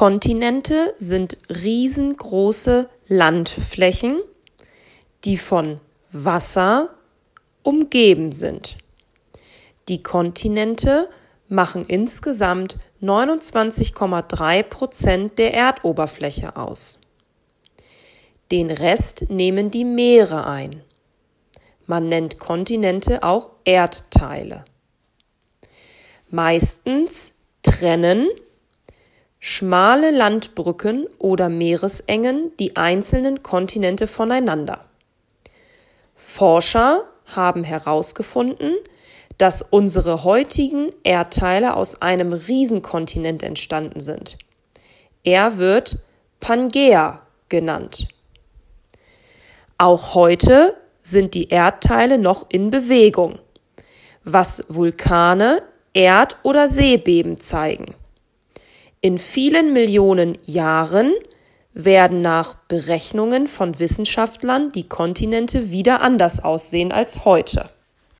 Kontinente sind riesengroße Landflächen, die von Wasser umgeben sind. Die Kontinente machen insgesamt 29,3 Prozent der Erdoberfläche aus. Den Rest nehmen die Meere ein. Man nennt Kontinente auch Erdteile. Meistens trennen schmale Landbrücken oder Meeresengen die einzelnen Kontinente voneinander. Forscher haben herausgefunden, dass unsere heutigen Erdteile aus einem Riesenkontinent entstanden sind. Er wird Pangea genannt. Auch heute sind die Erdteile noch in Bewegung, was Vulkane, Erd- oder Seebeben zeigen. In vielen Millionen Jahren werden nach Berechnungen von Wissenschaftlern die Kontinente wieder anders aussehen als heute.